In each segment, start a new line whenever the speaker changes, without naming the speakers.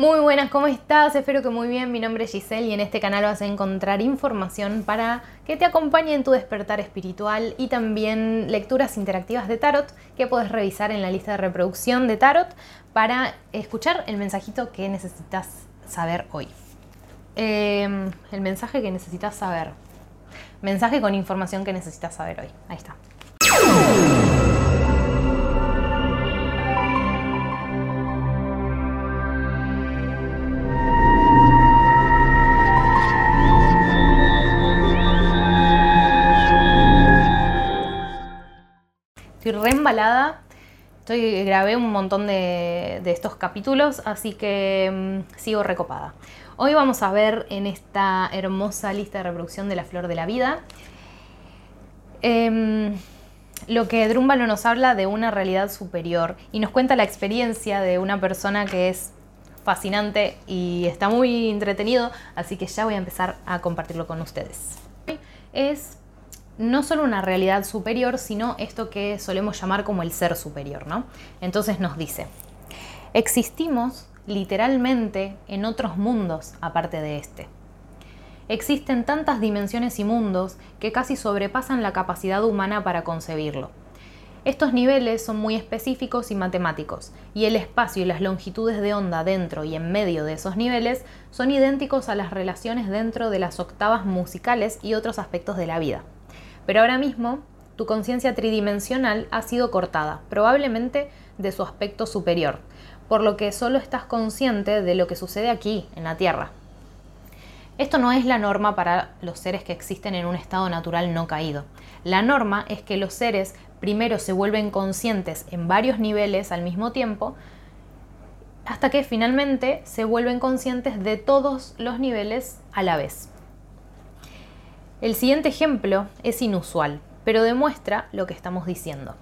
Muy buenas, ¿cómo estás? Espero que muy bien. Mi nombre es Giselle y en este canal vas a encontrar información para que te acompañe en tu despertar espiritual y también lecturas interactivas de tarot que puedes revisar en la lista de reproducción de tarot para escuchar el mensajito que necesitas saber hoy. Em, el mensaje que necesitas saber. Mensaje con información que necesitas saber hoy. Ahí está. Estoy, grabé un montón de, estos capítulos, así que mm, sigo recopada. Hoy vamos a ver en esta hermosa lista de reproducción de la flor de la vida em, lo que Drúmbalo nos habla de una realidad superior y nos cuenta la experiencia de una persona que es fascinante y está muy entretenido, así que ya voy a empezar a compartirlo con ustedes. Es no solo una realidad superior, sino esto que solemos llamar como el ser superior, ¿no? Entonces nos dice, existimos literalmente en otros mundos aparte de este. Existen tantas dimensiones y mundos que casi sobrepasan la capacidad humana para concebirlo. Estos niveles son muy específicos y matemáticos, y el espacio y las longitudes de onda dentro y en medio de esos niveles son idénticos a las relaciones dentro de las octavas musicales y otros aspectos de la vida. Pero ahora mismo tu conciencia tridimensional ha sido cortada, probablemente de su aspecto superior, por lo que solo estás consciente de lo que sucede aquí, en la Tierra. Esto no es la norma para los seres que existen en un estado natural no caído. La norma es que los seres primero se vuelven conscientes en varios niveles al mismo tiempo, hasta que finalmente se vuelven conscientes de todos los niveles a la vez. El siguiente ejemplo es inusual, pero demuestra lo que estamos diciendo.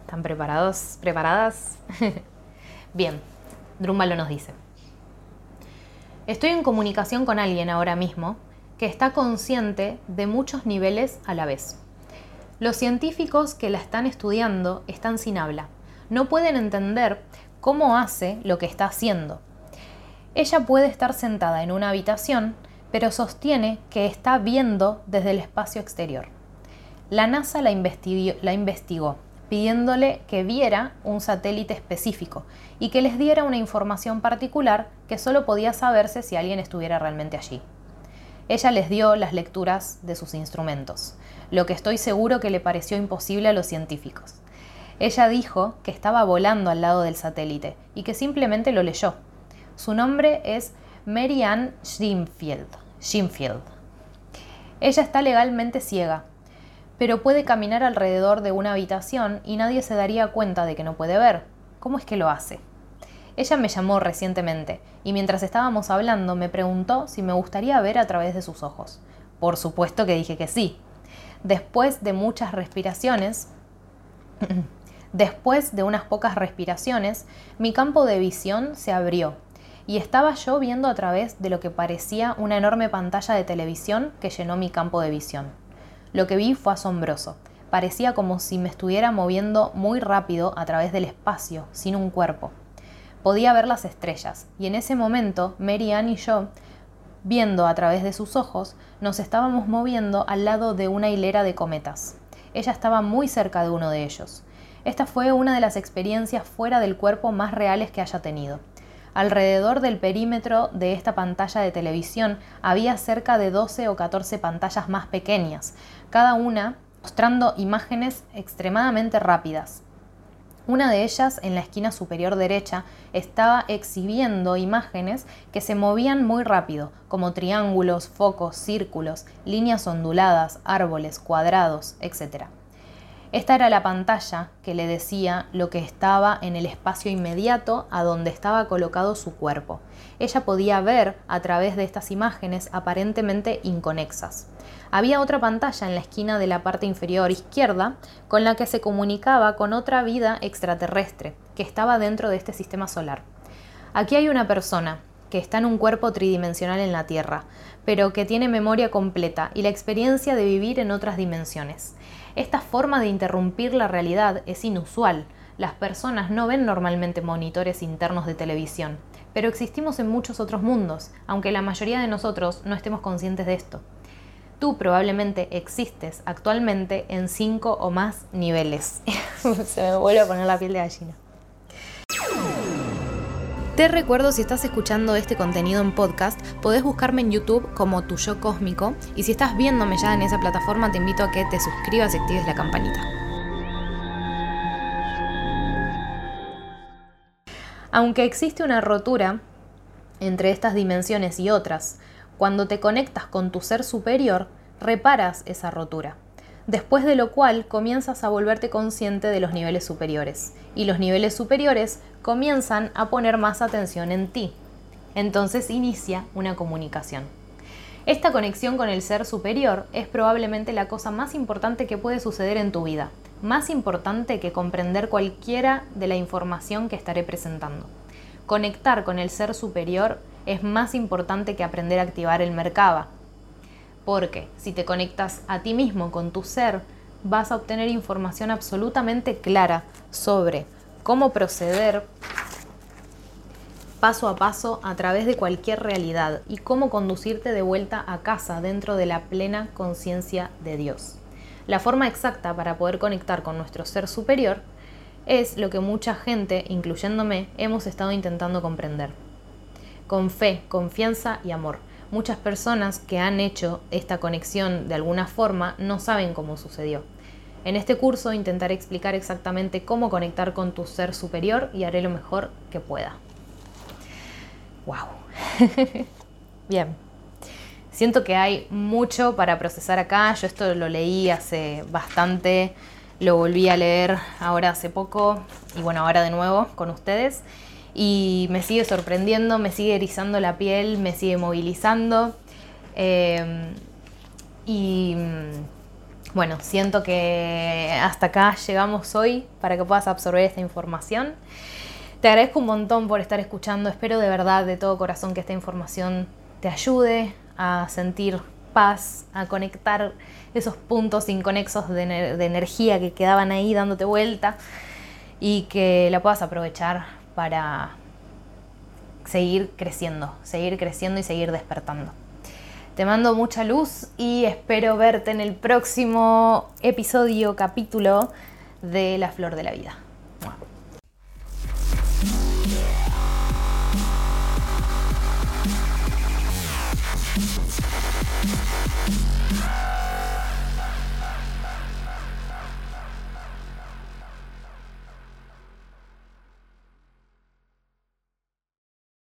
¿Están preparados? ¿Preparadas? Bien, Drúmbalo nos dice. Estoy en comunicación con alguien ahora mismo que está consciente de muchos niveles a la vez. Los científicos que la están estudiando están sin habla. No pueden entender cómo hace lo que está haciendo. Ella puede estar sentada en una habitación pero sostiene que está viendo desde el espacio exterior. La NASA la investigó, pidiéndole que viera un satélite específico y que les diera una información particular que solo podía saberse si alguien estuviera realmente allí. Ella les dio las lecturas de sus instrumentos, lo que estoy seguro que le pareció imposible a los científicos. Ella dijo que estaba volando al lado del satélite y que simplemente lo leyó. Su nombre es Mary Ann Schimfield. Ella está legalmente ciega, pero puede caminar alrededor de una habitación y nadie se daría cuenta de que no puede ver. ¿Cómo es que lo hace? Ella me llamó recientemente y mientras estábamos hablando me preguntó si me gustaría ver a través de sus ojos. Por supuesto que dije que sí. Después de muchas respiraciones, después de unas pocas respiraciones, mi campo de visión se abrió y estaba yo viendo a través de lo que parecía una enorme pantalla de televisión que llenó mi campo de visión. Lo que vi fue asombroso. Parecía como si me estuviera moviendo muy rápido a través del espacio, sin un cuerpo. Podía ver las estrellas, y en ese momento Mary Ann y yo, viendo a través de sus ojos, nos estábamos moviendo al lado de una hilera de cometas. Ella estaba muy cerca de uno de ellos. Esta fue una de las experiencias fuera del cuerpo más reales que haya tenido. Alrededor del perímetro de esta pantalla de televisión había cerca de 12 o 14 pantallas más pequeñas, cada una mostrando imágenes extremadamente rápidas. Una de ellas, en la esquina superior derecha, estaba exhibiendo imágenes que se movían muy rápido, como triángulos, focos, círculos, líneas onduladas, árboles, cuadrados, etc. Esta era la pantalla que le decía lo que estaba en el espacio inmediato a donde estaba colocado su cuerpo. Ella podía ver a través de estas imágenes aparentemente inconexas. Había otra pantalla en la esquina de la parte inferior izquierda con la que se comunicaba con otra vida extraterrestre que estaba dentro de este sistema solar. Aquí hay una persona que está en un cuerpo tridimensional en la Tierra, pero que tiene memoria completa y la experiencia de vivir en otras dimensiones. Esta forma de interrumpir la realidad es inusual. Las personas no ven normalmente monitores internos de televisión, pero existimos en muchos otros mundos, aunque la mayoría de nosotros no estemos conscientes de esto. Tú probablemente existes actualmente en cinco o más niveles. Se me vuelve a poner la piel de gallina. Te recuerdo, si estás escuchando este contenido en podcast, podés buscarme en YouTube como Tu Yo Cósmico y si estás viéndome ya en esa plataforma, te invito a que te suscribas y actives la campanita. Aunque existe una rotura entre estas dimensiones y otras, cuando te conectas con tu ser superior, reparas esa rotura después de lo cual comienzas a volverte consciente de los niveles superiores y los niveles superiores comienzan a poner más atención en ti. Entonces inicia una comunicación. Esta conexión con el ser superior es probablemente la cosa más importante que puede suceder en tu vida, más importante que comprender cualquiera de la información que estaré presentando. Conectar con el ser superior es más importante que aprender a activar el Merkaba, porque si te conectas a ti mismo con tu ser, vas a obtener información absolutamente clara sobre cómo proceder paso a paso a través de cualquier realidad y cómo conducirte de vuelta a casa dentro de la plena conciencia de Dios. La forma exacta para poder conectar con nuestro ser superior es lo que mucha gente, incluyéndome, hemos estado intentando comprender. Con fe, confianza y amor muchas personas que han hecho esta conexión de alguna forma no saben cómo sucedió. En este curso intentaré explicar exactamente cómo conectar con tu ser superior y haré lo mejor que pueda. ¡Wow! Bien. Siento que hay mucho para procesar acá. Yo esto lo leí hace bastante, lo volví a leer ahora hace poco y bueno, ahora de nuevo con ustedes y me sigue sorprendiendo, me sigue erizando la piel, me sigue movilizando. Em, y bueno, siento que hasta acá llegamos hoy para que puedas absorber esta información. Te agradezco un montón por estar escuchando, espero de verdad, de todo corazón, que esta información te ayude a sentir paz, a conectar esos puntos inconexos de, de energía que quedaban ahí dándote vuelta y que la puedas aprovechar para seguir creciendo, seguir creciendo y seguir despertando. Te mando mucha luz y espero verte en el próximo episodio, capítulo de La Flor de la Vida.